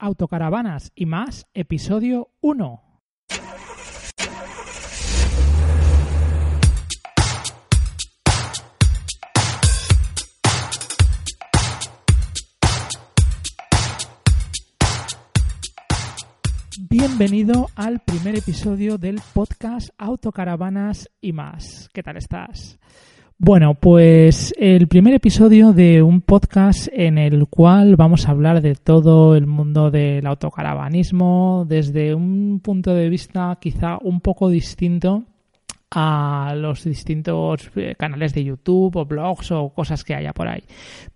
Autocaravanas y más, episodio 1. Bienvenido al primer episodio del podcast Autocaravanas y más. ¿Qué tal estás? Bueno, pues el primer episodio de un podcast en el cual vamos a hablar de todo el mundo del autocaravanismo desde un punto de vista quizá un poco distinto a los distintos eh, canales de YouTube o blogs o cosas que haya por ahí.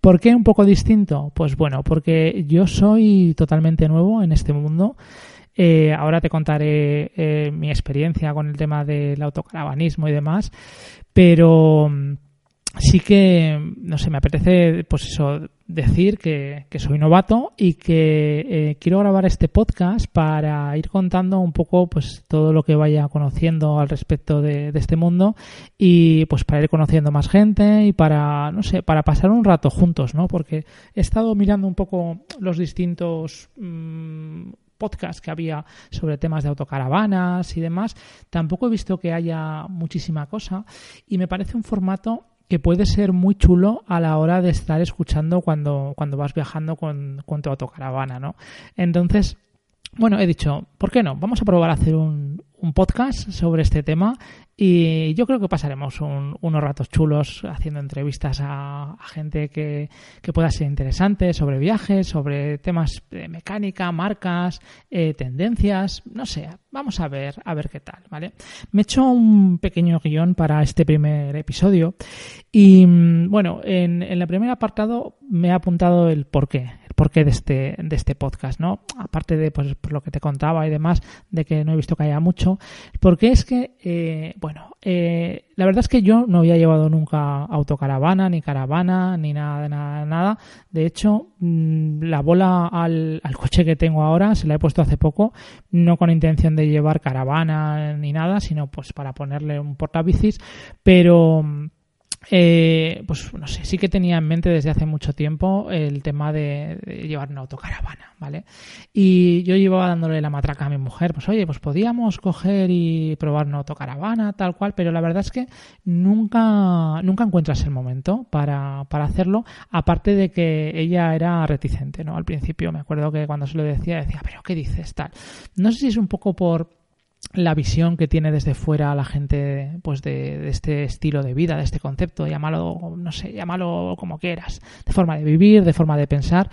¿Por qué un poco distinto? Pues bueno, porque yo soy totalmente nuevo en este mundo. Eh, ahora te contaré eh, mi experiencia con el tema del autocaravanismo y demás, pero mm, sí que, no sé, me apetece, pues eso, decir que, soy novato y que eh, quiero grabar este podcast para ir contando un poco, pues, todo lo que vaya conociendo al respecto de, este mundo y, pues, para ir conociendo más gente y para, no sé, para pasar un rato juntos, ¿no? Porque he estado mirando un poco los distintos mm, podcast que había sobre temas de autocaravanas y demás, tampoco he visto que haya muchísima cosa y me parece un formato que puede ser muy chulo a la hora de estar escuchando cuando, cuando vas viajando con, con tu autocaravana, ¿no? Entonces, bueno, he dicho, ¿por qué no? Vamos a probar a hacer un, un podcast sobre este tema y yo creo que pasaremos unos ratos chulos haciendo entrevistas a, gente que, pueda ser interesante sobre viajes, sobre temas de mecánica, marcas, eh, tendencias, no sé, vamos a ver, a ver qué tal, ¿vale? Me he hecho un pequeño guion para este primer episodio y mm, bueno, en, en el primer apartado me he apuntado el por qué, porqué de este, de este podcast, ¿no? Aparte de pues, por lo que te contaba y demás, de que no he visto que haya mucho, porque es que, eh, bueno, eh, la verdad es que yo no había llevado nunca autocaravana, ni caravana, ni nada, nada, nada. De hecho, mm, la bola al, al coche que tengo ahora se la he puesto hace poco, no con intención de llevar caravana ni nada, sino pues para ponerle un portabicis, pero eh, pues no sé, sí que tenía en mente desde hace mucho tiempo el tema de, llevar una autocaravana, ¿vale? Y yo llevaba dándole la matraca a mi mujer, pues oye, pues podíamos coger y probar una autocaravana, tal cual, pero la verdad es que nunca, nunca encuentras el momento para, para hacerlo, aparte de que ella era reticente, ¿no? Al principio me acuerdo que cuando se lo decía, decía, pero ¿qué dices tal? No sé si es un poco por la visión que tiene desde fuera la gente pues de, este estilo de vida, de este concepto, llámalo, no sé, llámalo como quieras, de forma de vivir, de forma de pensar,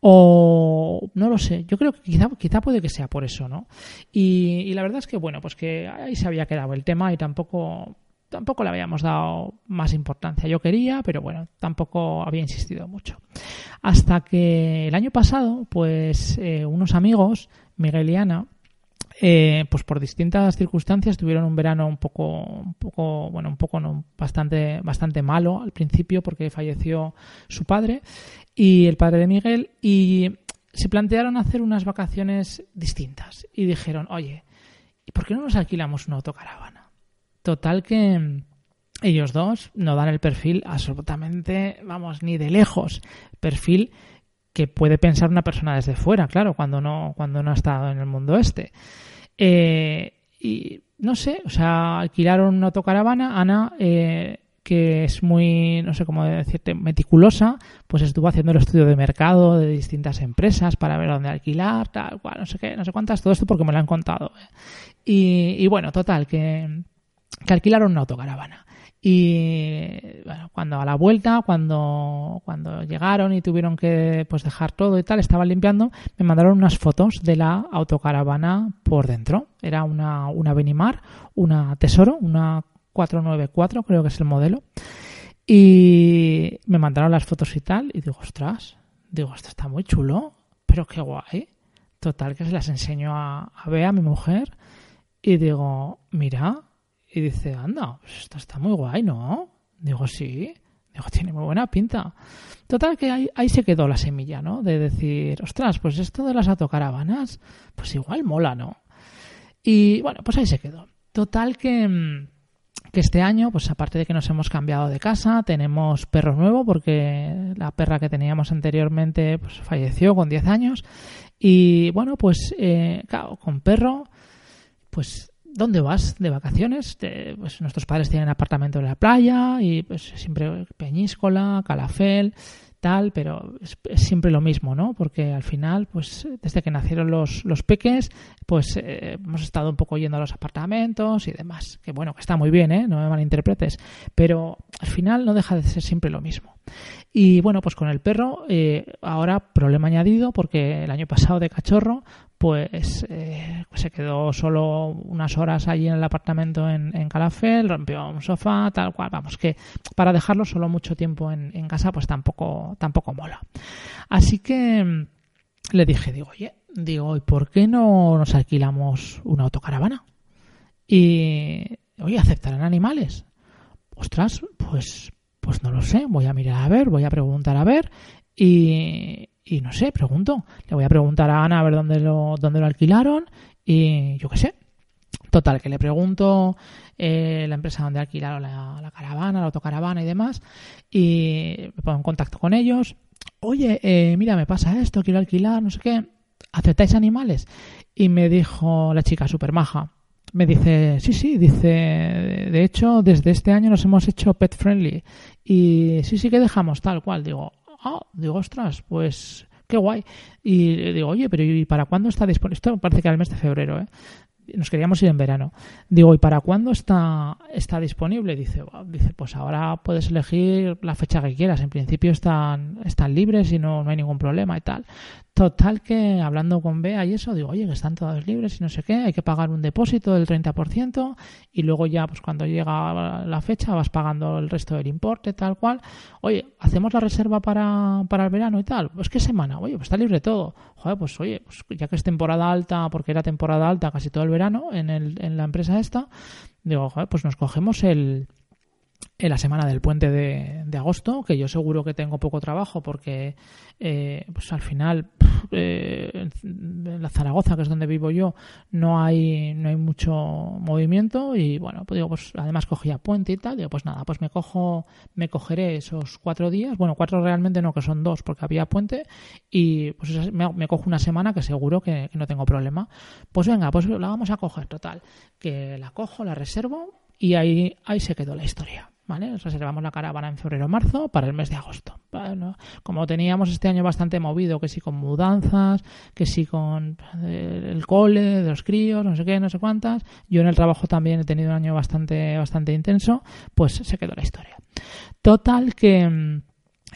o no lo sé, yo creo que quizá, quizá puede que sea por eso, ¿no? Y, y la verdad es que, bueno, pues que ahí se había quedado el tema y tampoco tampoco le habíamos dado más importancia. Yo quería, pero bueno, tampoco había insistido mucho. Hasta que el año pasado, pues eh, unos amigos, Miguel y Ana, eh, pues por distintas circunstancias tuvieron un verano un poco, un poco, bueno, un poco no, bastante, bastante malo al principio porque falleció su padre y el padre de Miguel y se plantearon hacer unas vacaciones distintas y dijeron, oye, ¿y por qué no nos alquilamos una autocaravana? Total que ellos dos no dan el perfil absolutamente, vamos, ni de lejos, perfil que puede pensar una persona desde fuera, claro, cuando no, cuando no ha estado en el mundo este. Eh, y no sé, o sea, alquilaron una autocaravana. Ana, eh, que es muy, no sé cómo decirte, meticulosa, pues estuvo haciendo el estudio de mercado de distintas empresas para ver dónde alquilar, tal cual, no sé qué, no sé cuántas, todo esto porque me lo han contado. ¿eh? Y, y, bueno, total, que, que alquilaron una autocaravana. Y bueno, cuando a la vuelta, cuando, cuando llegaron y tuvieron que pues dejar todo y tal, estaban limpiando, me mandaron unas fotos de la autocaravana por dentro. Era una, una Benimar, una Tesoro, una 494, creo que es el modelo. Y me mandaron las fotos y tal, y digo, ostras, digo, esto está muy chulo, pero qué guay. Total, que se las enseño a, a Bea, mi mujer, y digo, mira, y dice, anda, pues esto está muy guay, ¿no? Digo, sí. Digo, tiene muy buena pinta. Total que ahí, ahí se quedó la semilla, ¿no? De decir, ostras, pues esto de las autocaravanas, pues igual mola, ¿no? Y bueno, pues ahí se quedó. Total que, que este año, pues aparte de que nos hemos cambiado de casa, tenemos perro nuevo porque la perra que teníamos anteriormente pues, falleció con 10 años. Y bueno, pues eh, claro, con perro, pues ¿dónde vas de vacaciones? pues nuestros padres tienen apartamento en la playa y pues siempre Peñíscola, Calafel tal, pero es, siempre lo mismo, ¿no? Porque al final, pues desde que nacieron los, los peques, pues eh, hemos estado un poco yendo a los apartamentos y demás. Que bueno, que está muy bien, ¿eh? No me malinterpretes. Pero al final no deja de ser siempre lo mismo. Y bueno, pues con el perro, eh, ahora problema añadido, porque el año pasado de cachorro, pues, eh, se quedó solo unas horas allí en el apartamento en, en, Calafel, rompió un sofá, tal cual. Vamos, que para dejarlo solo mucho tiempo en, en casa, pues tampoco, tampoco mola. Así que mm, le dije, digo, oye, digo, ¿y por qué no nos alquilamos una autocaravana? Y, oye, ¿aceptarán animales? Ostras, pues, pues no lo sé, voy a mirar a ver, voy a preguntar a ver. Y, y no sé, pregunto. Le voy a preguntar a Ana a ver dónde lo, dónde lo alquilaron y yo qué sé. Total, que le pregunto eh, la empresa donde alquilaron la, caravana, la autocaravana y demás, y me pongo en contacto con ellos. Oye, eh, mira, me pasa esto, quiero alquilar, no sé qué. ¿Aceptáis animales? Y me dijo la chica super maja. Me dice, sí, sí, dice, de hecho, desde este año nos hemos hecho pet friendly. Y sí, sí que dejamos tal cual. Digo, ah, digo, ostras, pues qué guay. Y digo, oye, pero ¿y para cuándo está disponible? Esto parece que era el mes de febrero, ¿eh? Nos queríamos ir en verano. Digo, ¿y para cuándo está, está disponible? Dice, dice, pues ahora puedes elegir la fecha que quieras. En principio están, están libres y no, hay ningún problema y tal. Total que hablando con Bea y eso, digo, oye, que están todos libres y no sé qué, hay que pagar un depósito del 30% y luego ya, pues cuando llega la fecha vas pagando el resto del importe, tal cual. Oye, hacemos la reserva para, para el verano y tal. Pues qué semana, oye, pues está libre todo. Joder, pues oye, pues ya que es temporada alta, porque era temporada alta casi todo el verano en, el, en la empresa esta, digo, pues nos cogemos el en la semana del puente de, de, agosto, que yo seguro que tengo poco trabajo porque eh, pues al final eh, en la Zaragoza, que es donde vivo yo, no hay no hay mucho movimiento y bueno, pues digo, pues además cogía puente y tal, digo, pues nada, pues me cojo, me cogeré esos cuatro días, bueno, cuatro realmente no, que son dos porque había puente y pues me, me cojo una semana que seguro que, que no tengo problema. Pues venga, pues la vamos a coger, total, que la cojo, la reservo y ahí, ahí se quedó la historia. ¿Vale? Reservamos la caravana en febrero o marzo para el mes de agosto. Bueno, como teníamos este año bastante movido, que sí con mudanzas, que sí con eh, el cole los críos, no sé qué, no sé cuántas, yo en el trabajo también he tenido un año bastante, bastante intenso, pues se quedó la historia. Total que mm,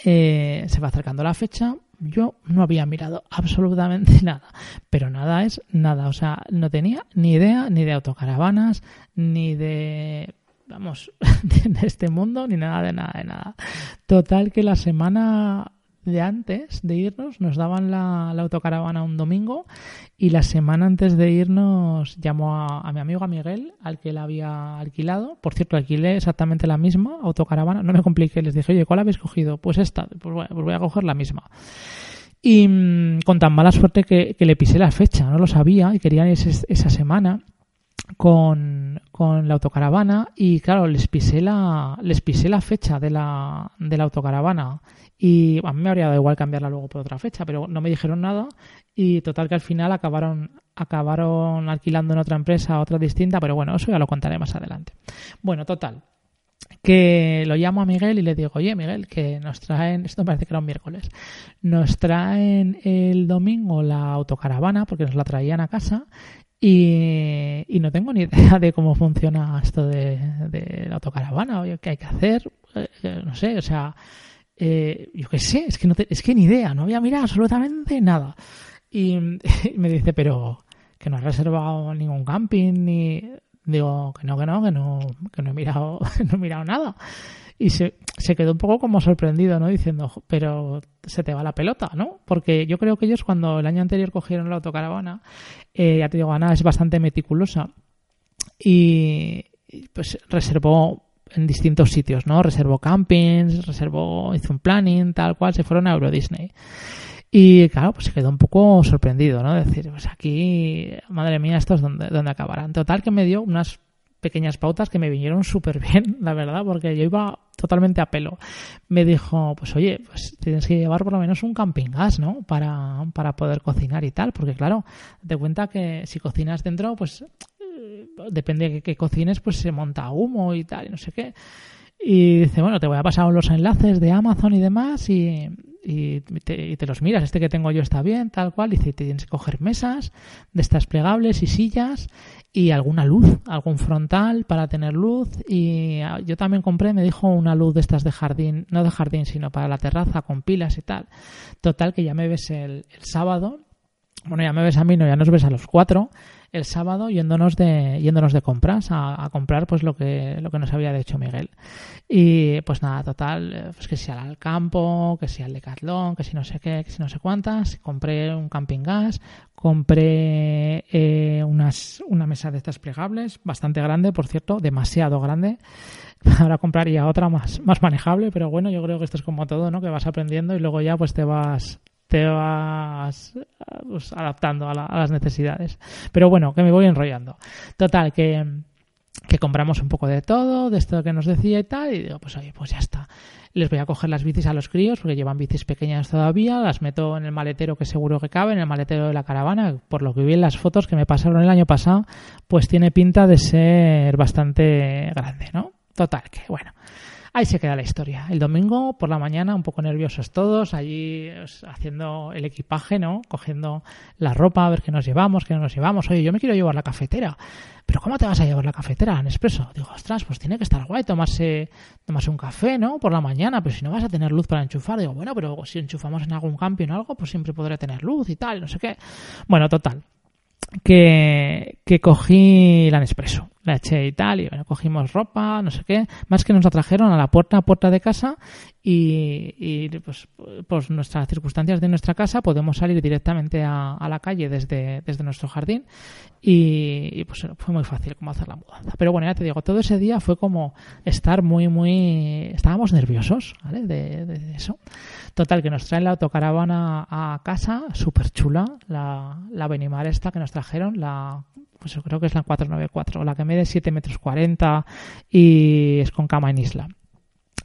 eh, se va acercando la fecha, yo no había mirado absolutamente nada, pero nada es nada, o sea, no tenía ni idea ni de autocaravanas, ni de vamos, de este mundo, ni nada de nada de nada. Total que la semana de antes de irnos nos daban la, autocaravana un domingo y la semana antes de irnos llamó a, mi amigo Miguel al que la había alquilado. Por cierto alquilé exactamente la misma autocaravana. No me compliqué les dije oye ¿cuál habéis cogido? pues esta pues, pues voy a coger la misma. Y mm, con tan mala suerte que, le pisé la fecha no lo sabía y quería esa semana con, con, la autocaravana y claro, les pisé la, les pisé la fecha de la, de la autocaravana. Y a mí me habría dado igual cambiarla luego por otra fecha, pero no me dijeron nada. Y total que al final acabaron, acabaron alquilando en otra empresa, otra distinta, pero bueno, eso ya lo contaré más adelante. Bueno, total, que lo llamo a Miguel y le digo, oye Miguel, que nos traen, esto parece que era un miércoles, nos traen el domingo la autocaravana porque nos la traían a casa y, no tengo ni idea de cómo funciona esto de, la autocaravana, o qué hay que hacer, eh, eh, no sé, o sea, eh, yo qué sé, es que, no es que ni idea, no voy a mirar absolutamente nada. Y, me dice, pero que no has reservado ningún camping, ni... Digo, que no, que no, que no, que no he mirado, no he mirado nada y se, se quedó un poco como sorprendido, ¿no? Diciendo, pero se te va la pelota, ¿no? Porque yo creo que ellos cuando el año anterior cogieron la autocaravana, eh, ya te digo, Ana es bastante meticulosa y pues reservó en distintos sitios, ¿no? Reservó campings, reservó, hizo un planning, tal cual, se fueron a Euro Disney. Y claro, pues se quedó un poco sorprendido, ¿no? Decir, pues aquí, madre mía, esto es donde, donde acabarán. Total que me dio unas pequeñas pautas que me vinieron súper bien, la verdad, porque yo iba totalmente a pelo. Me dijo, pues oye, pues tienes que llevar por lo menos un camping gas, ¿no? Para, para poder cocinar y tal, porque claro, te cuenta que si cocinas dentro, pues eh, depende de qué cocines, pues se monta humo y tal, y no sé qué. Y dice, bueno, te voy a pasar los enlaces de Amazon y demás y, y, te, los miras. Este que tengo yo está bien, tal cual. Dice, tienes que coger mesas de estas plegables y sillas y alguna luz, algún frontal para tener luz. Y ah, yo también compré, me dijo, una luz de estas de jardín, no de jardín, sino para la terraza con pilas y tal. Total, que ya me ves el, el sábado. Bueno, ya me ves a mí, no, ya nos ves a los cuatro el sábado yéndonos de, yéndonos de compras a, comprar pues lo que, lo que nos había dicho Miguel. Y pues nada, total, eh, pues que sea al campo, que sea el Decathlon, que si no sé qué, que si no sé cuántas. Compré un camping gas, compré eh, unas, una mesa de estas plegables, bastante grande, por cierto, demasiado grande. Ahora compraría otra más, más manejable, pero bueno, yo creo que esto es como todo, ¿no? Que vas aprendiendo y luego ya pues te vas te vas pues, adaptando a, las necesidades. Pero bueno, que me voy enrollando. Total, que, que compramos un poco de todo, de esto que nos decía y tal, y digo, pues oye, pues ya está. Les voy a coger las bicis a los críos, porque llevan bicis pequeñas todavía, las meto en el maletero que seguro que cabe, en el maletero de la caravana, por lo que vi en las fotos que me pasaron el año pasado, pues tiene pinta de ser bastante grande, ¿no? Total, que bueno. Ahí se queda la historia. El domingo por la mañana, un poco nerviosos todos, allí pues, haciendo el equipaje, ¿no? Cogiendo la ropa, a ver qué nos llevamos, qué no nos llevamos. Oye, yo me quiero llevar la cafetera. ¿Pero cómo te vas a llevar la cafetera, Nespresso? Digo, ostras, pues tiene que estar guay tomarse, tomarse un café, ¿no? Por la mañana, pero si no vas a tener luz para enchufar. Digo, bueno, pero si enchufamos en algún camping o algo, pues siempre podré tener luz y tal, no sé qué. Bueno, total. Que, que cogí la Nespresso la eché y tal, y bueno, cogimos ropa, no sé qué, más que nos la trajeron a la puerta a puerta de casa y, y pues, pues nuestras circunstancias de nuestra casa podemos salir directamente a, a la calle desde, desde nuestro jardín y, pues fue muy fácil como hacer la mudanza. Pero bueno, ya te digo, todo ese día fue como estar muy, muy... Estábamos nerviosos, ¿vale? De, de eso. Total, que nos traen la autocaravana a casa, súper chula, la, la Benimar esta que nos trajeron, la pues yo creo que es la 494, la que mide 7 metros 40 y es con cama en isla.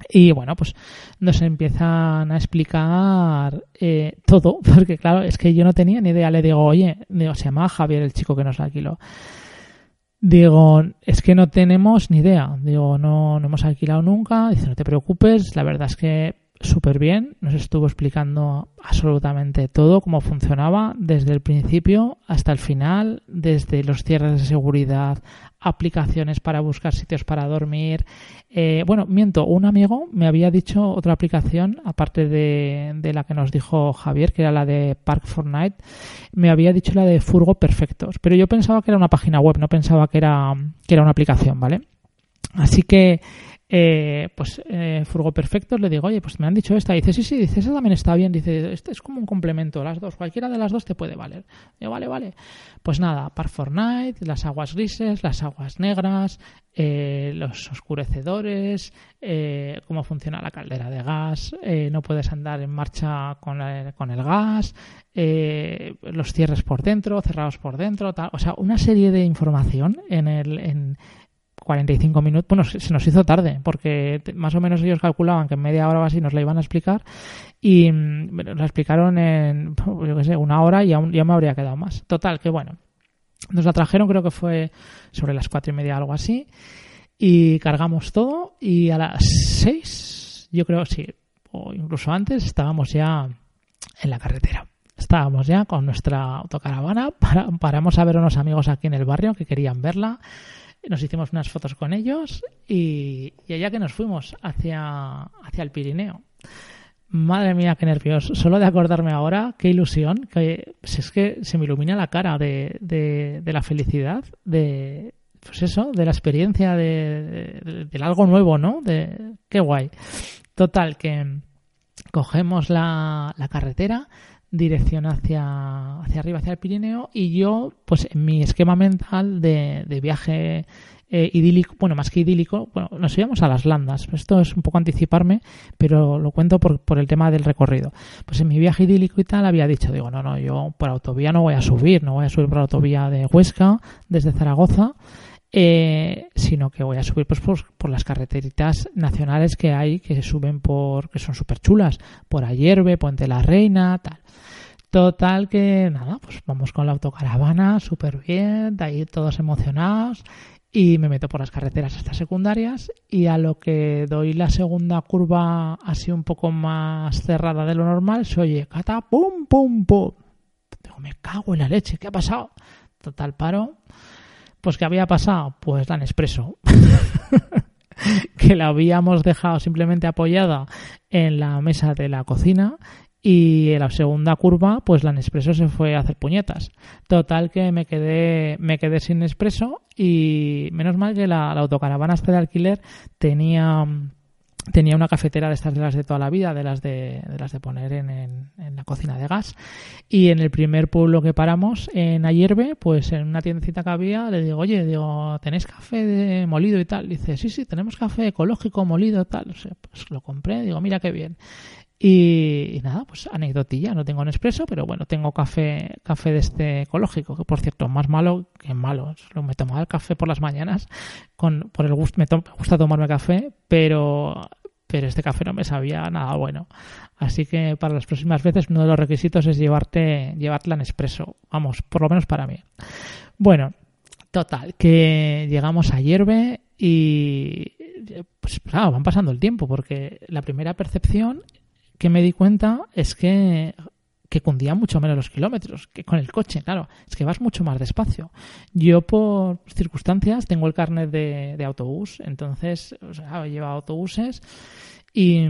Y bueno, pues nos empiezan a explicar eh, todo, porque claro, es que yo no tenía ni idea. Le digo, oye, digo, se llama Javier el chico que nos alquiló. Digo, es que no tenemos ni idea. Digo, no, no hemos alquilado nunca. Dice, no te preocupes, la verdad es que súper bien, nos estuvo explicando absolutamente todo, cómo funcionaba, desde el principio hasta el final, desde los cierres de seguridad, aplicaciones para buscar sitios para dormir. Eh, bueno, miento, un amigo me había dicho otra aplicación, aparte de, de, la que nos dijo Javier, que era la de Park Fortnite, me había dicho la de Furgo Perfectos, pero yo pensaba que era una página web, no pensaba que era, que era una aplicación, ¿vale? Así que eh, pues eh, Furgo Perfectos le digo, oye, pues me han dicho esta. dice, sí, sí, dice, esa también está bien. Dice, este es como un complemento, las dos, cualquiera de las dos te puede valer. Digo, vale, vale. Pues nada, Park Fortnite, las aguas grises, las aguas negras, eh, los oscurecedores, eh, cómo funciona la caldera de gas, eh, no puedes andar en marcha con, con el gas, eh, los cierres por dentro, cerrados por dentro, tal. O sea, una serie de información en el, 45 minutos. Bueno, se nos hizo tarde, porque más o menos ellos calculaban que en media hora o así nos la iban a explicar y mm, la explicaron en, yo qué sé, una hora y aún ya me habría quedado más. Total, que bueno. Nos la trajeron, creo que fue sobre las cuatro y media, algo así. Y cargamos todo y a las seis, yo creo, sí, o incluso antes, estábamos ya en la carretera. Estábamos ya con nuestra autocaravana, paramos a ver unos amigos aquí en el barrio que querían verla nos hicimos unas fotos con ellos y, allá que nos fuimos hacia, hacia el Pirineo. Madre mía, qué nervios. Solo de acordarme ahora, qué ilusión, que es que se me ilumina la cara de, de, la felicidad, de pues eso, de la experiencia, de, del algo nuevo, ¿no? De qué guay. Total, que cogemos la, la carretera, dirección hacia, hacia arriba, hacia el Pirineo, y yo, pues en mi esquema mental de, de viaje eh, idílico, bueno, más que idílico, bueno, nos íbamos a las landas. Esto es un poco anticiparme, pero lo cuento por, por el tema del recorrido. Pues en mi viaje idílico y tal había dicho, digo, no, no, yo por autovía no voy a subir, no voy a subir por autovía de Huesca desde Zaragoza eh, sino que voy a subir pues por, las carreteritas nacionales que hay que suben por que son súper chulas por Ayerbe, Puente la Reina, tal. Total que nada, pues vamos con la autocaravana súper bien, de ahí todos emocionados y me meto por las carreteras hasta secundarias y a lo que doy la segunda curva así un poco más cerrada de lo normal se oye cata pum pum pum digo me cago en la leche ¿qué ha pasado? total paro pues ¿qué había pasado? pues la Nespresso que la habíamos dejado simplemente apoyada en la mesa de la cocina y en la segunda curva pues la Nespresso se fue a hacer puñetas total que me quedé me quedé sin Nespresso y menos mal que la, autocaravana esta de alquiler tenía tenía una cafetera de estas de las de toda la vida, de las de, de las de poner en, en, la cocina de gas. Y en el primer pueblo que paramos, en Ayerbe, pues en una tiendecita que había, le digo, oye, digo, ¿tenéis café de molido y tal? Dice, sí, sí, tenemos café ecológico molido y tal. pues lo compré, digo, mira qué bien. Y, nada, pues anecdotilla, no tengo Nespresso, pero bueno, tengo café, café de este ecológico, que por cierto, más malo que malo. Me tomaba el café por las mañanas, con, por el gusto, me, gusta tomarme café, pero, pero este café no me sabía nada bueno. Así que para las próximas veces uno de los requisitos es llevarte, llevarte la Nespresso, vamos, por lo menos para mí. Bueno, total, que llegamos a Hierve y pues claro, van pasando el tiempo, porque la primera percepción que me di cuenta es que, que cundía mucho menos los kilómetros que con el coche, claro, es que vas mucho más despacio. Yo por circunstancias tengo el carnet de, de autobús, entonces o sea, he llevado autobuses y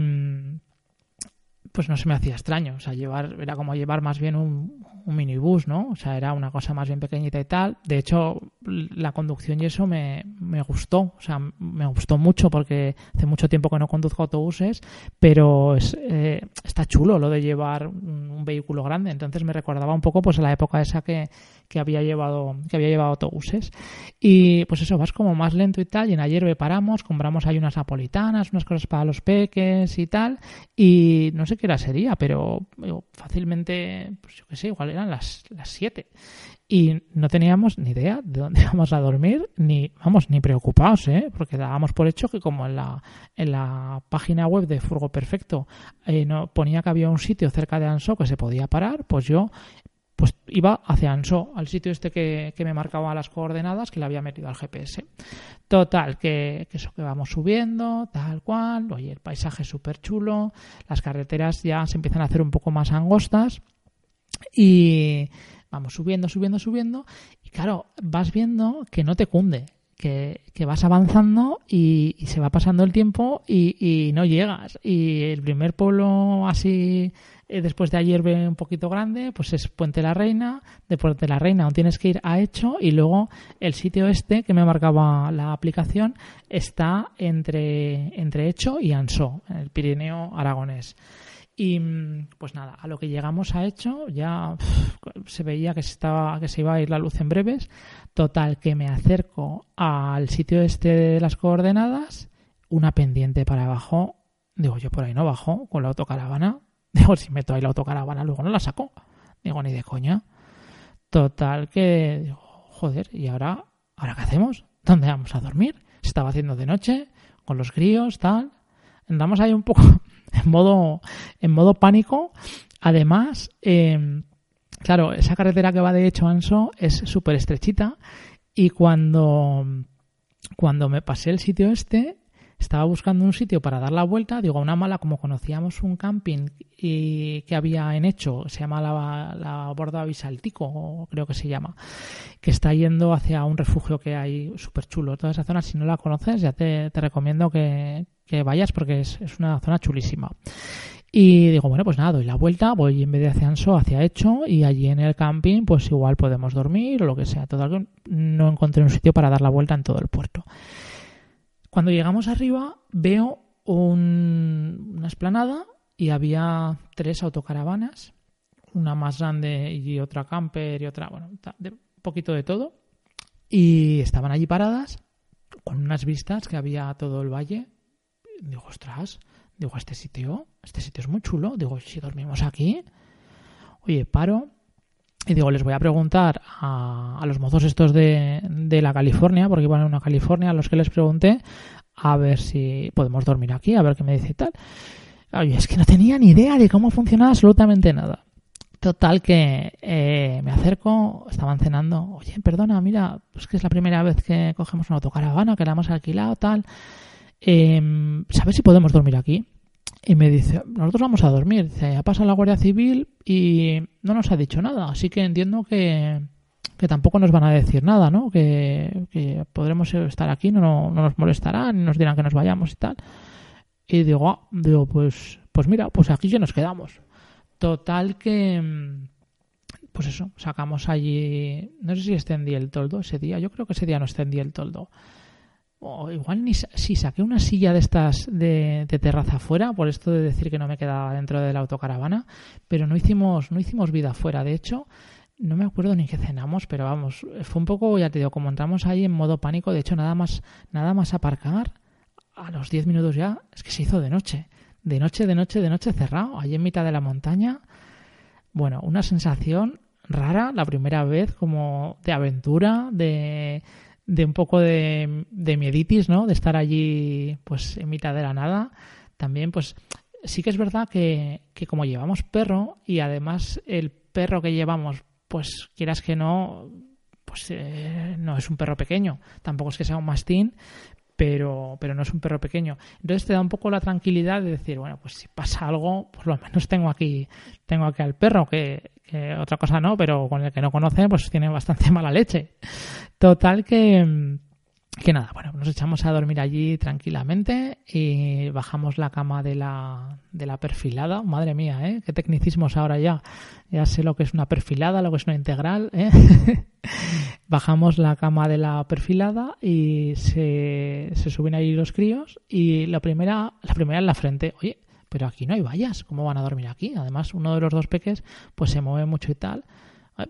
pues no se me hacía extraño, o sea, llevar era como llevar más bien un, un minibús, ¿no? O sea, era una cosa más bien pequeñita y tal. De hecho, la conducción y eso me, me gustó, o sea, me gustó mucho porque hace mucho tiempo que no conduzco autobuses, pero es, eh, está chulo lo de llevar un, vehículo grande. Entonces me recordaba un poco pues a la época esa que, que había llevado que había llevado autobuses y pues eso vas como más lento y tal y en ayer paramos compramos ahí unas napolitanas unas cosas para los peques y tal y no sé qué hora sería pero fácilmente pues yo qué sé igual eran las las siete y no teníamos ni idea de dónde íbamos a dormir ni vamos ni preocupados eh porque dábamos por hecho que como en la en la página web de Furgo Perfecto eh, no ponía que había un sitio cerca de Anso que se podía parar pues yo pues iba hacia Ansó, al sitio este que, me marcaba las coordenadas que le había metido al GPS. Total, que, eso que vamos subiendo, tal cual, oye, el paisaje es súper chulo, las carreteras ya se empiezan a hacer un poco más angostas y vamos subiendo, subiendo, subiendo y claro, vas viendo que no te cunde, que, vas avanzando y, se va pasando el tiempo y, y, no llegas. Y el primer pueblo así eh, después de ayer un poquito grande, pues es Puente la Reina, de Puente la Reina aún tienes que ir a Hecho y luego el sitio este que me marcaba la aplicación está entre, entre Hecho y Ansó, en el Pirineo aragonés. Y pues nada, a lo que llegamos a Hecho ya se veía que se, estaba, que se iba a ir la luz en breves. Total, que me acerco al sitio este de las coordenadas, una pendiente para abajo. Digo, yo por ahí no bajo con la autocaravana Digo, si meto ahí la autocaravana, luego no la saco. Digo, ni de coña. Total que digo, joder, ¿y ahora, ahora qué hacemos? ¿Dónde vamos a dormir? Se estaba haciendo de noche, con los críos, tal. Andamos ahí un poco en modo, en modo pánico. Además, em, claro, esa carretera que va de hecho Anso es súper estrechita y cuando, cuando me pasé el sitio este, estaba buscando un sitio para dar la vuelta, digo, una mala, como conocíamos un camping y, que había en hecho, se llama la, la Borda Bisaltico, creo que se llama, que está yendo hacia un refugio que hay súper chulo. Toda esa zona, si no la conoces, ya te, recomiendo que, vayas porque es, una zona chulísima. Y digo, bueno, pues nada, doy la vuelta, voy en vez de hacia Anso, hacia Hecho, y allí en el camping, pues igual podemos dormir o lo que sea. Todo no encontré un sitio para dar la vuelta en todo el puerto. Cuando llegamos arriba veo una esplanada y había tres autocaravanas, una más grande y otra camper y otra, bueno, de, un poquito de todo. Y estaban allí paradas con unas vistas que había todo el valle. Digo, ostras, digo, este sitio, este sitio es muy chulo. Digo, si dormimos aquí, oye, paro, y digo, les voy a preguntar a, a los mozos estos de, de, la California, porque iban a una California, a los que les pregunté, a ver si podemos dormir aquí, a ver qué me dice y tal. Oye, es que no tenía ni idea de cómo funcionaba absolutamente nada. Total que eh, me acerco, estaban cenando, oye, perdona, mira, es que es la primera vez que cogemos una autocaravana, que la hemos alquilado, tal. Eh, ¿Sabes si podemos dormir aquí? Y me dice, nosotros vamos a dormir. Dice, ha pasado la Guardia Civil y no nos ha dicho nada. Así que entiendo que, que tampoco nos van a decir nada, ¿no? Que, que podremos estar aquí, no, no, nos molestarán, nos dirán que nos vayamos y tal. Y digo, ah, digo, pues, pues mira, pues aquí ya nos quedamos. Total que, pues eso, sacamos allí, no sé si extendí el toldo ese día, yo creo que ese día no extendí el toldo o igual ni si saqué una silla de estas de, terraza afuera por esto de decir que no me quedaba dentro de la autocaravana pero no hicimos no hicimos vida afuera de hecho no me acuerdo ni qué cenamos pero vamos fue un poco ya te digo como entramos ahí en modo pánico de hecho nada más nada más aparcar a los 10 minutos ya es que se hizo de noche de noche de noche de noche cerrado allí en mitad de la montaña. Bueno una sensación rara la primera vez como de aventura de de un poco de, de mieditis, ¿no? De estar allí, pues, en mitad de la nada. También, pues, sí que es verdad que, que como llevamos perro y además el perro que llevamos, pues, quieras que no, pues, eh, no es un perro pequeño. Tampoco es que sea un mastín, pero, pero no es un perro pequeño. Entonces te da un poco la tranquilidad de decir, bueno, pues si pasa algo, por lo menos tengo aquí, tengo aquí al perro, que, otra cosa no, pero con el que no conoce, pues tiene bastante mala leche. Total que, que nada, bueno, nos echamos a dormir allí tranquilamente y bajamos la cama de la, de la perfilada. Madre mía, ¿eh? Qué tecnicismos ahora ya. Ya sé lo que es una perfilada, lo que es una integral, ¿eh? bajamos la cama de la perfilada y se, se suben ahí los críos y la primera, la primera en la frente, oye, pero aquí no hay vallas, ¿cómo van a dormir aquí? Además, uno de los dos peques pues se mueve mucho y tal.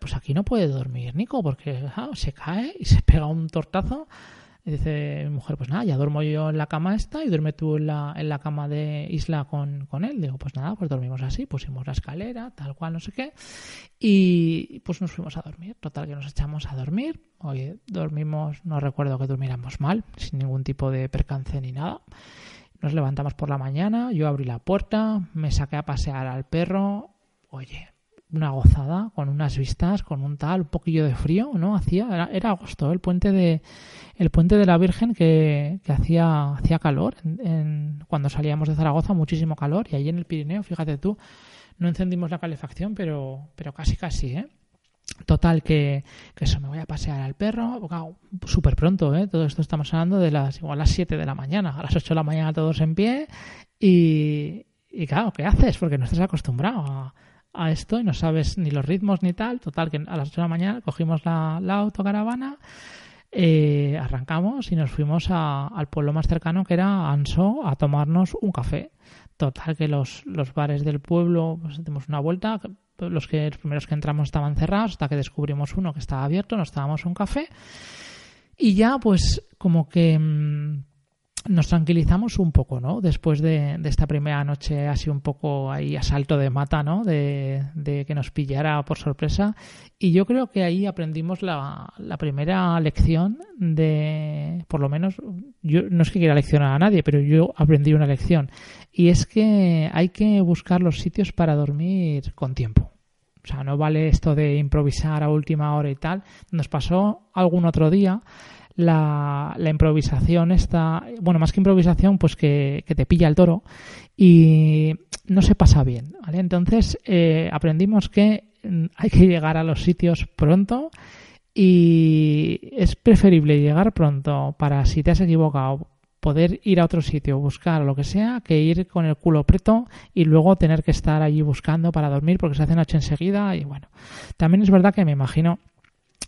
Pues aquí no puede dormir Nico porque se cae y se pega un tortazo. Dice mi mujer, pues nada, ya duermo yo en la cama esta y duerme tú en la, en la cama de isla con, con él. Digo, pues nada, pues dormimos así, pusimos la escalera, tal cual, no sé qué. Y pues nos fuimos a dormir. Total, que nos echamos a dormir. Oye, dormimos, no recuerdo que durmiéramos mal, sin ningún tipo de percance ni nada. Nos levantamos por la mañana, yo abrí la puerta, me saqué a pasear al perro. Oye, una gozada, con unas vistas, con un tal, un poquillo de frío, ¿no? Hacía, era, agosto, el puente de el puente de la Virgen que, que hacía, hacía calor. En, cuando salíamos de Zaragoza, muchísimo calor. Y allí en el Pirineo, fíjate tú, no encendimos la calefacción, pero, pero casi casi, ¿eh? Total, que, que, eso, me voy a pasear al perro, súper pronto, ¿eh? Todo esto estamos hablando de las, igual las 7 de la mañana, a las 8 de la mañana todos en pie y, y claro, ¿qué haces? Porque no estás acostumbrado a, a esto y no sabes ni los ritmos ni tal. Total, que a las 8 de la mañana cogimos la, autocaravana, eh, arrancamos y nos fuimos al pueblo más cercano que era Anso a tomarnos un café. Total, que los, los bares del pueblo pues dimos una vuelta. Los, que, los primeros que entramos estaban cerrados hasta que descubrimos uno que estaba abierto, nos tomamos un café. Y ya, pues, como que. Mm, nos tranquilizamos un poco, ¿no? Después de, esta primera noche así un poco ahí asalto de mata, ¿no? De, que nos pillara por sorpresa. Y yo creo que ahí aprendimos la, la, primera lección de, por lo menos, yo no es que quiera leccionar a nadie, pero yo aprendí una lección. Y es que hay que buscar los sitios para dormir con tiempo. O sea, no vale esto de improvisar a última hora y tal. Nos pasó algún otro día la, la, improvisación está, bueno, más que improvisación, pues que, te pilla el toro y no se pasa bien, ¿vale? Entonces eh, aprendimos que mm, hay que llegar a los sitios pronto y es preferible llegar pronto para si te has equivocado poder ir a otro sitio, buscar lo que sea, que ir con el culo preto y luego tener que estar allí buscando para dormir porque se hace noche enseguida y bueno, también es verdad que me imagino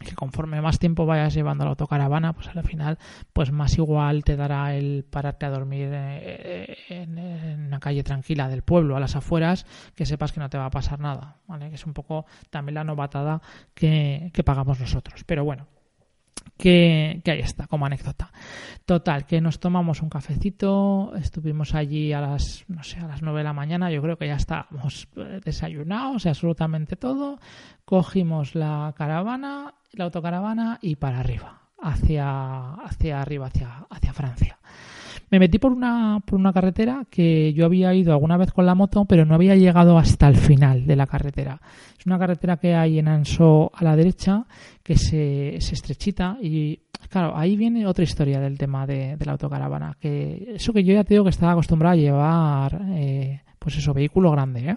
que conforme más tiempo vayas llevando la autocaravana, pues al final, pues más igual te dará el pararte a dormir eh, en, una calle tranquila del pueblo, a las afueras, que sepas que no te va a pasar nada, ¿vale? Que es un poco también la novatada que pagamos nosotros. Pero bueno, que, ahí está, como anécdota. Total, que nos tomamos un cafecito, estuvimos allí a las, no sé, a las 9 de la mañana, yo creo que ya estábamos eh, desayunados, absolutamente todo, cogimos la caravana, la autocaravana y para arriba, hacia, hacia arriba, hacia, hacia Francia. Me metí por una, por una carretera que yo había ido alguna vez con la moto, pero no había llegado hasta el final de la carretera. Es una carretera que hay en Anso a la derecha, que se, se estrechita y claro, ahí viene otra historia del tema de, la autocaravana. Que eso que yo ya te digo que estaba acostumbrado a llevar, eh, pues eso, vehículo grande, ¿eh?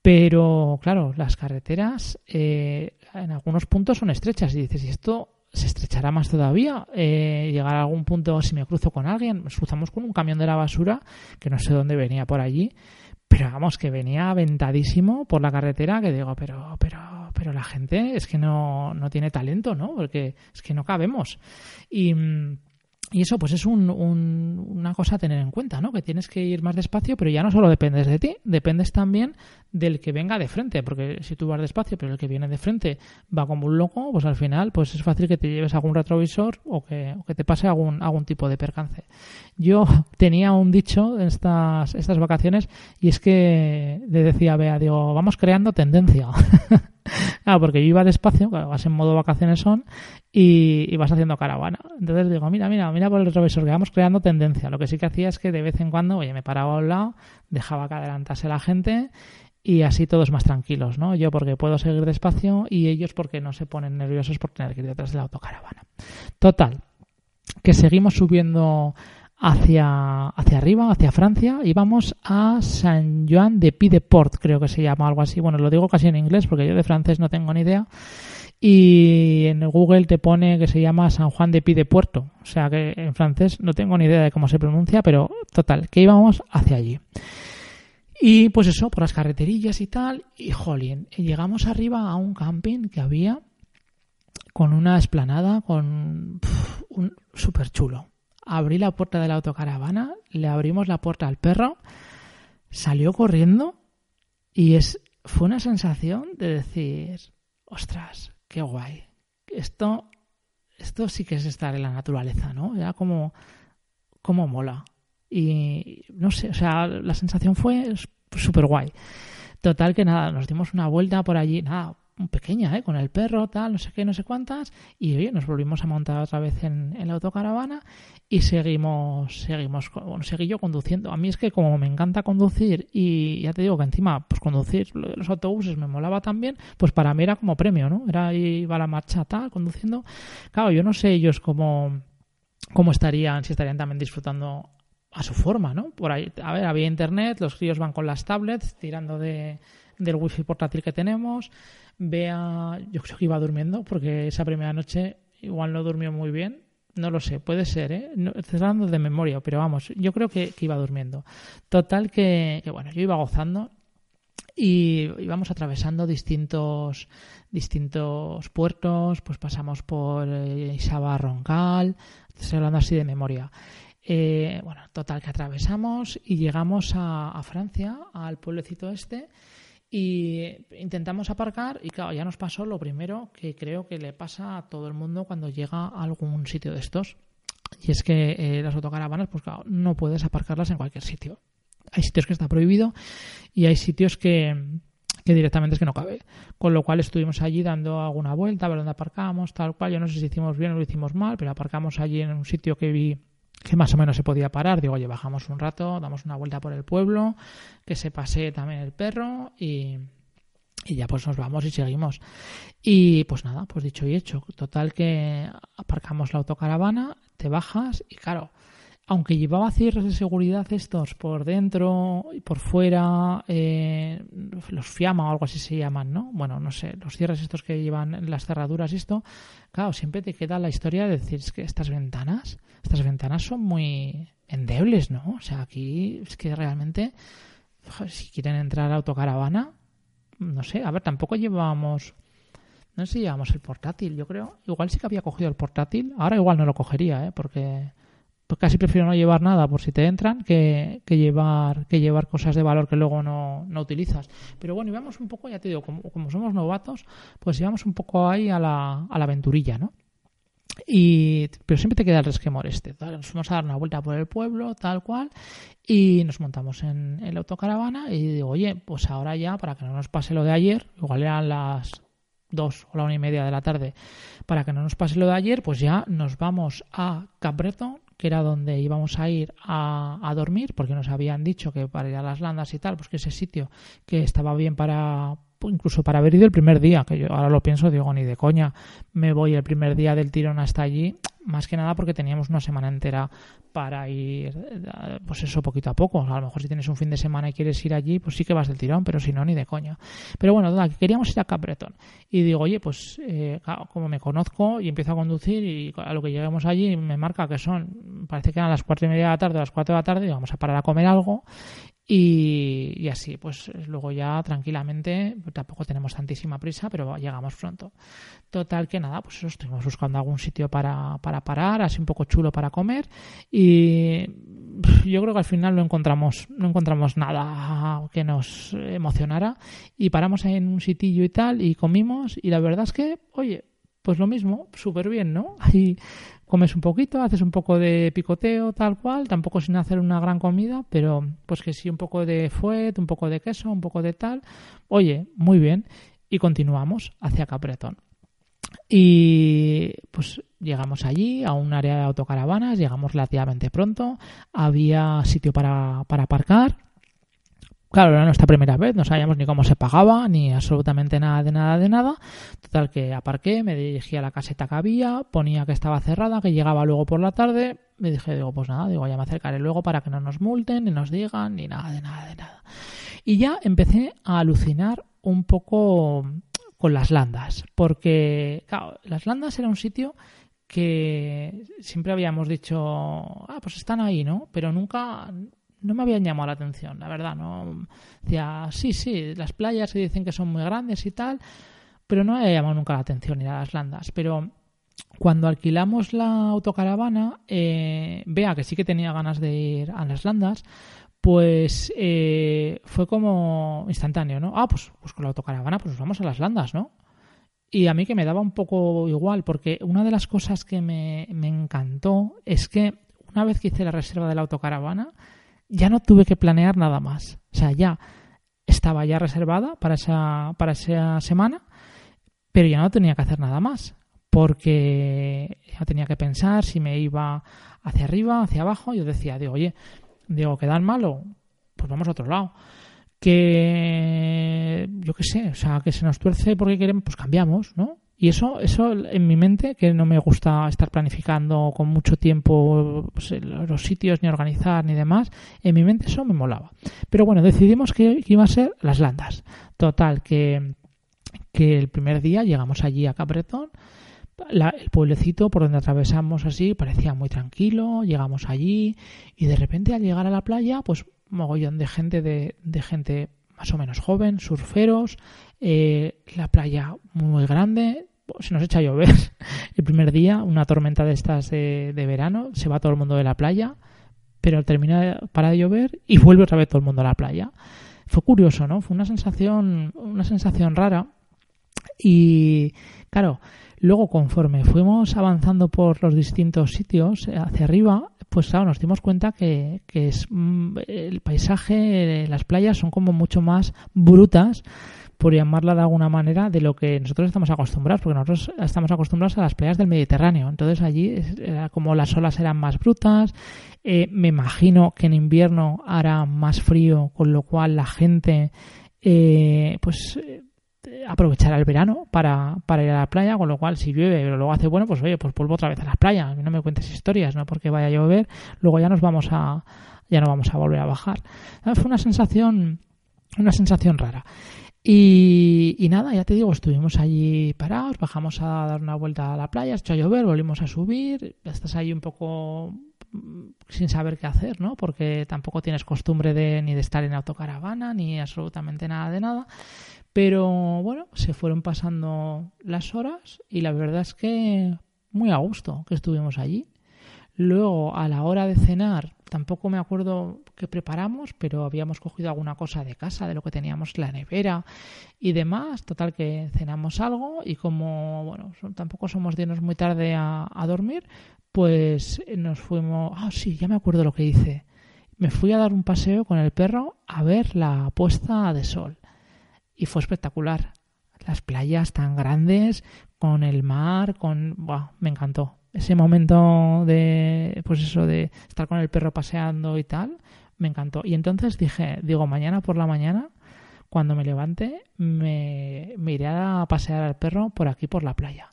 Pero claro, las carreteras eh, en algunos puntos son estrechas y dices, ¿y esto se estrechará más todavía. Eh, llegar a algún punto, si me cruzo con alguien, nos cruzamos con un camión de la basura, que no sé dónde venía por allí, pero vamos, que venía aventadísimo por la carretera, que digo, pero, pero, pero la gente es que no, no tiene talento, ¿no? Porque es que no cabemos. Y mm, y eso pues es un, una cosa a tener en cuenta, ¿no? Que tienes que ir más despacio, pero ya no solo dependes de ti, dependes también del que venga de frente, porque si tú vas despacio, pero el que viene de frente va como un loco, pues al final pues es fácil que te lleves algún retrovisor o que, te pase algún, algún tipo de percance. Yo tenía un dicho en estas, estas vacaciones y es que le decía a Bea, digo, vamos creando tendencia. Claro, porque yo iba despacio, vas en modo vacaciones son, y, vas haciendo caravana. Entonces digo, mira, mira, mira por el retrovisor, que vamos creando tendencia. Lo que sí que hacía es que de vez en cuando, oye, me paraba a un lado, dejaba que adelantase la gente y así todos más tranquilos, ¿no? Yo porque puedo seguir despacio y ellos porque no se ponen nerviosos por tener que ir detrás de la autocaravana. Total, que seguimos subiendo hacia, hacia arriba, hacia Francia, y vamos a San Joan de Pideport, creo que se llama algo así. Bueno, lo digo casi en inglés porque yo de francés no tengo ni idea. Y en Google te pone que se llama San Juan de Pidepuerto. O sea que en francés no tengo ni idea de cómo se pronuncia, pero total, que íbamos hacia allí. Y pues eso, por las carreterillas y tal, y jolín, llegamos arriba a un camping que había con una esplanada, con un súper chulo abrí la puerta de la autocaravana, le abrimos la puerta al perro, salió corriendo y es, fue una sensación de decir, ostras, qué guay. Esto, esto sí que es estar en la naturaleza, ¿no? Ya como, como mola. Y no sé, o sea, la sensación fue súper guay. Total que nada, nos dimos una vuelta por allí, nada, pequeña, ¿eh? con el perro, tal, no sé qué, no sé cuántas, y oye, nos volvimos a montar otra vez en, la autocaravana y seguimos, seguimos, bueno, seguí yo conduciendo. A mí es que como me encanta conducir y ya te digo que encima, pues conducir los autobuses me molaba también, pues para mí era como premio, ¿no? Era iba a la marcha tal, conduciendo. Claro, yo no sé ellos cómo, cómo estarían, si estarían también disfrutando a su forma, ¿no? Por ahí, a ver, había internet, los críos van con las tablets tirando de, del wifi portátil que tenemos, Vea, yo creo que iba durmiendo porque esa primera noche igual no durmió muy bien. No lo sé, puede ser, ¿eh? estoy hablando de memoria, pero vamos, yo creo que, iba durmiendo. Total que, bueno, yo iba gozando y íbamos atravesando distintos distintos puertos, pues pasamos por eh, Isaba Roncal, estoy hablando así de memoria. Eh, bueno, total que atravesamos y llegamos a Francia, al pueblecito este, y intentamos aparcar y claro, ya nos pasó lo primero que creo que le pasa a todo el mundo cuando llega a algún sitio de estos. Y es que eh, las autocaravanas, pues claro, no puedes aparcarlas en cualquier sitio. Hay sitios que está prohibido y hay sitios que, que directamente es que no cabe. Con lo cual estuvimos allí dando alguna vuelta, a ver dónde aparcamos, tal cual. Yo no sé si hicimos bien o lo hicimos mal, pero aparcamos allí en un sitio que vi que más o menos se podía parar. Digo, oye, bajamos un rato, damos una vuelta por el pueblo, que se pase también el perro y, y ya pues nos vamos y seguimos. Y pues nada, pues dicho y hecho. Total que aparcamos la autocaravana, te bajas y claro, aunque llevaba cierres de seguridad estos por dentro y por fuera, eh, los fiama o algo así se llaman, ¿no? Bueno, no sé, los cierres estos que llevan las cerraduras y esto, claro, siempre te queda la historia de decir, es que estas ventanas, estas ventanas son muy endebles, ¿no? O sea, aquí es que realmente, si quieren entrar a autocaravana, no sé, a ver, tampoco llevábamos... No sé si llevamos el portátil, yo creo. Igual sí que había cogido el portátil. Ahora igual no lo cogería, ¿eh? Porque pues casi prefiero no llevar nada por si te entran que, que llevar que llevar cosas de valor que luego no, no utilizas. Pero bueno, íbamos un poco, ya te digo, como, como somos novatos, pues íbamos un poco ahí a la, a la aventurilla, ¿no? Y, pero siempre te queda el resquemor este. Nos fuimos a dar una vuelta por el pueblo, tal cual, y nos montamos en, en la autocaravana y digo, oye, pues ahora ya, para que no nos pase lo de ayer, igual eran las dos o la una y media de la tarde, para que no nos pase lo de ayer, pues ya nos vamos a Capbreton, que era donde íbamos a ir a, a, dormir, porque nos habían dicho que para ir a las landas y tal, pues que ese sitio que estaba bien para incluso para haber ido el primer día, que yo ahora lo pienso, digo, ni de coña, me voy el primer día del tirón hasta allí, más que nada porque teníamos una semana entera para ir, pues eso, poquito a poco. A lo mejor si tienes un fin de semana y quieres ir allí, pues sí que vas del tirón, pero si no, ni de coña. Pero bueno, que queríamos ir a Capbreton. Y digo, oye, pues eh, como me conozco y empiezo a conducir y a lo que lleguemos allí me marca que son, parece que eran las cuatro y media de la tarde, las cuatro de la tarde, y vamos a parar a comer algo y, así, pues luego ya tranquilamente, tampoco tenemos tantísima prisa, pero llegamos pronto. Total que nada, pues eso, estuvimos buscando algún sitio para, para parar, así un poco chulo para comer. Y yo creo que al final no encontramos, no encontramos nada que nos emocionara. Y paramos en un sitillo y tal, y comimos, y la verdad es que, oye, pues lo mismo, súper bien, ¿no? comes un poquito, haces un poco de picoteo, tal cual, tampoco sin hacer una gran comida, pero pues que sí, un poco de fuet, un poco de queso, un poco de tal. Oye, muy bien. Y continuamos hacia Capretón. Y pues llegamos allí, a un área de autocaravanas, llegamos relativamente pronto, había sitio para, para aparcar, Claro, era nuestra primera vez, no sabíamos ni cómo se pagaba, ni absolutamente nada de nada de nada. Total que aparqué, me dirigí a la caseta que había, ponía que estaba cerrada, que llegaba luego por la tarde. Me dije, digo, pues nada, digo, ya me acercaré luego para que no nos multen, ni nos digan, ni nada de nada de nada. Y ya empecé a alucinar un poco con las landas, porque, claro, las landas era un sitio que siempre habíamos dicho, ah, pues están ahí, ¿no? Pero nunca no me habían llamado la atención, la verdad. No decía, sí, sí, las playas se dicen que son muy grandes y tal, pero no me había llamado nunca la atención ir a las landas. Pero cuando alquilamos la autocaravana, eh, vea que sí que tenía ganas de ir a las landas, pues eh, fue como instantáneo, ¿no? Ah, pues, pues con la autocaravana, pues vamos a las landas, ¿no? Y a mí que me daba un poco igual, porque una de las cosas que me, me encantó es que una vez que hice la reserva de la autocaravana, ya no tuve que planear nada más. O sea, ya estaba ya reservada para esa, para esa semana, pero ya no tenía que hacer nada más. Porque ya tenía que pensar si me iba hacia arriba, hacia abajo. Yo decía, digo, oye, digo, ¿quedan malo? Pues vamos a otro lado. Que yo qué sé, o sea, que se nos tuerce porque queremos, pues cambiamos, ¿no? Y eso, eso en mi mente, que no me gusta estar planificando con mucho tiempo pues, los sitios, ni organizar, ni demás, en mi mente eso me molaba. Pero bueno, decidimos que, iba a ser las landas. Total, que, que el primer día llegamos allí a Capretón, el pueblecito por donde atravesamos así parecía muy tranquilo, llegamos allí y de repente al llegar a la playa, pues mogollón de gente, de, de gente más o menos joven, surferos, eh, la playa muy grande, se nos echa a llover el primer día, una tormenta de estas de, verano, se va todo el mundo de la playa, pero termina para de llover y vuelve otra vez todo el mundo a la playa. Fue curioso, ¿no? Fue una sensación, una sensación rara y claro, luego conforme fuimos avanzando por los distintos sitios hacia arriba, pues claro, nos dimos cuenta que, que es, mm, el paisaje, las playas son como mucho más brutas por llamarla de alguna manera, de lo que nosotros estamos acostumbrados, porque nosotros estamos acostumbrados a las playas del Mediterráneo. Entonces allí, era como las olas eran más brutas, eh, me imagino que en invierno hará más frío, con lo cual la gente, eh, pues eh, aprovechará el verano para, para, ir a la playa, con lo cual si llueve pero luego hace bueno, pues oye, pues vuelvo otra vez a la playa, no me cuentes historias, no porque vaya a llover, luego ya nos vamos a ya no vamos a volver a bajar. Fue una sensación una sensación rara. Y, nada, ya te digo, estuvimos allí parados, bajamos a dar una vuelta a la playa, echó a llover, volvimos a subir, estás ahí un poco mm, sin saber qué hacer, ¿no? Porque tampoco tienes costumbre de ni de estar en autocaravana, ni absolutamente nada de nada. Pero bueno, se fueron pasando las horas y la verdad es que muy a gusto que estuvimos allí. Luego, a la hora de cenar, tampoco me acuerdo qué preparamos, pero habíamos cogido alguna cosa de casa, de lo que teníamos la nevera y demás. Total que cenamos algo y como, bueno, tampoco somos de muy tarde a, dormir, pues nos fuimos... Ah, sí, ya me acuerdo lo que hice. Me fui a dar un paseo con el perro a ver la puesta de sol. Y fue espectacular. Las playas tan grandes, con el mar, con... Me encantó ese momento de, pues eso, de estar con el perro paseando y tal, me encantó. Y entonces dije, digo, mañana por la mañana, cuando me levante, me, me iré a pasear al perro por aquí, por la playa.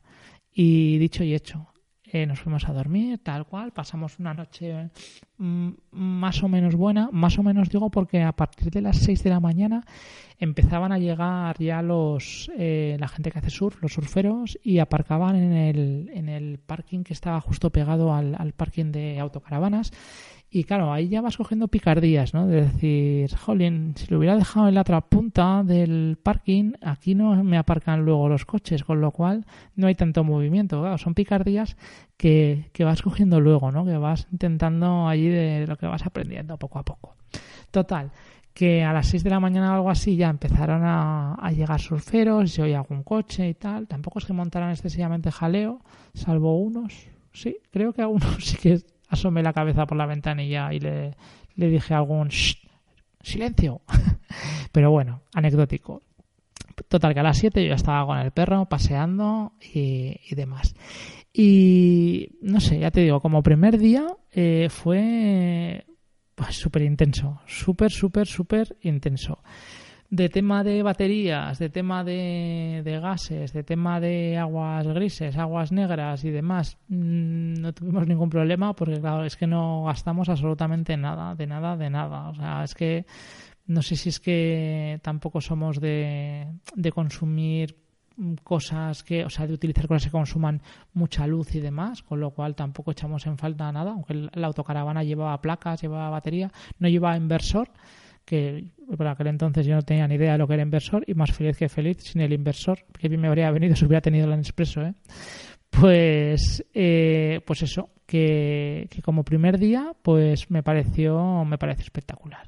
Y dicho y hecho, eh, nos fuimos a dormir, tal cual, pasamos una noche mm, más o menos buena, más o menos digo porque a partir de las 6 de la mañana empezaban a llegar ya los eh, la gente que hace surf, los surferos, y aparcaban en el, en el parking que estaba justo pegado al, al parking de autocaravanas y claro, ahí ya vas cogiendo picardías, ¿no? De decir, jolín, si lo hubiera dejado en la otra punta del parking, aquí no me aparcan luego los coches, con lo cual no hay tanto movimiento. Claro, son picardías que, que vas cogiendo luego, ¿no? Que vas intentando allí de lo que vas aprendiendo poco a poco. Total, que a las 6 de la mañana o algo así ya empezaron a, a llegar surferos, y se oía algún coche y tal. Tampoco es que montaran excesivamente jaleo, salvo unos. Sí, creo que a unos sí que asomé la cabeza por la ventanilla y le, le dije algún silencio. Pero bueno, anecdótico. Total, que a las 7 yo ya estaba con el perro paseando y, demás. Y no sé, ya te digo, como primer día eh, fue pues, súper intenso, súper, súper, súper intenso de tema de baterías, de tema de, gases, de tema de aguas grises, aguas negras y demás, mm, no tuvimos ningún problema porque, claro, es que no gastamos absolutamente nada, de nada, de nada. O sea, es que no sé si es que tampoco somos de, de consumir cosas que, o sea, de utilizar cosas que consuman mucha luz y demás, con lo cual tampoco echamos en falta nada, aunque la autocaravana llevaba placas, llevaba batería, no llevaba inversor que por aquel entonces yo no tenía ni idea de lo que era inversor y más feliz que feliz sin el inversor, que bien me habría venido si hubiera tenido el Nespresso, ¿eh? Pues, eh, pues eso, que, que, como primer día, pues me pareció, me parece espectacular.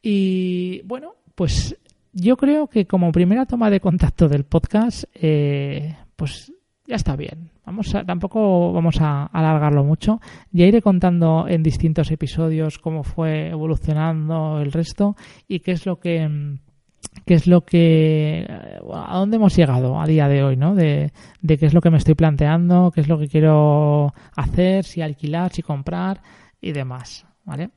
Y bueno, pues yo creo que como primera toma de contacto del podcast, eh, pues ya está bien. Vamos a, tampoco vamos a alargarlo mucho. Ya iré contando en distintos episodios cómo fue evolucionando el resto y qué es lo que qué es lo que a dónde hemos llegado a día de hoy, ¿no? De, de qué es lo que me estoy planteando, qué es lo que quiero hacer, si alquilar, si comprar y demás, ¿vale?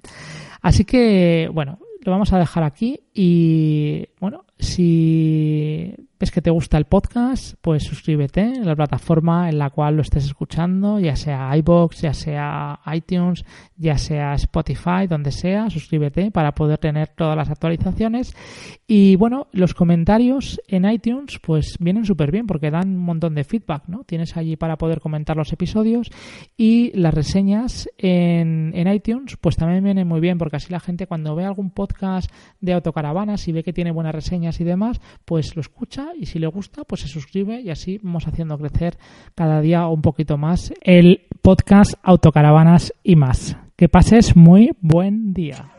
Así que, bueno, lo vamos a dejar aquí y, bueno, si ves que te gusta el podcast, pues suscríbete en la plataforma en la cual lo estés escuchando, ya sea iBox, ya sea iTunes, ya sea Spotify, donde sea, suscríbete para poder tener todas las actualizaciones. Y bueno, los comentarios en iTunes pues vienen súper bien porque dan un montón de feedback, ¿no? Tienes allí para poder comentar los episodios y las reseñas en, en iTunes pues también vienen muy bien porque así la gente cuando ve algún podcast de autocaravanas y ve que tiene buenas reseñas y demás, pues lo escucha y si le gusta, pues se suscribe y así vamos haciendo crecer cada día un poquito más el podcast Autocaravanas y más. Que pases muy buen día.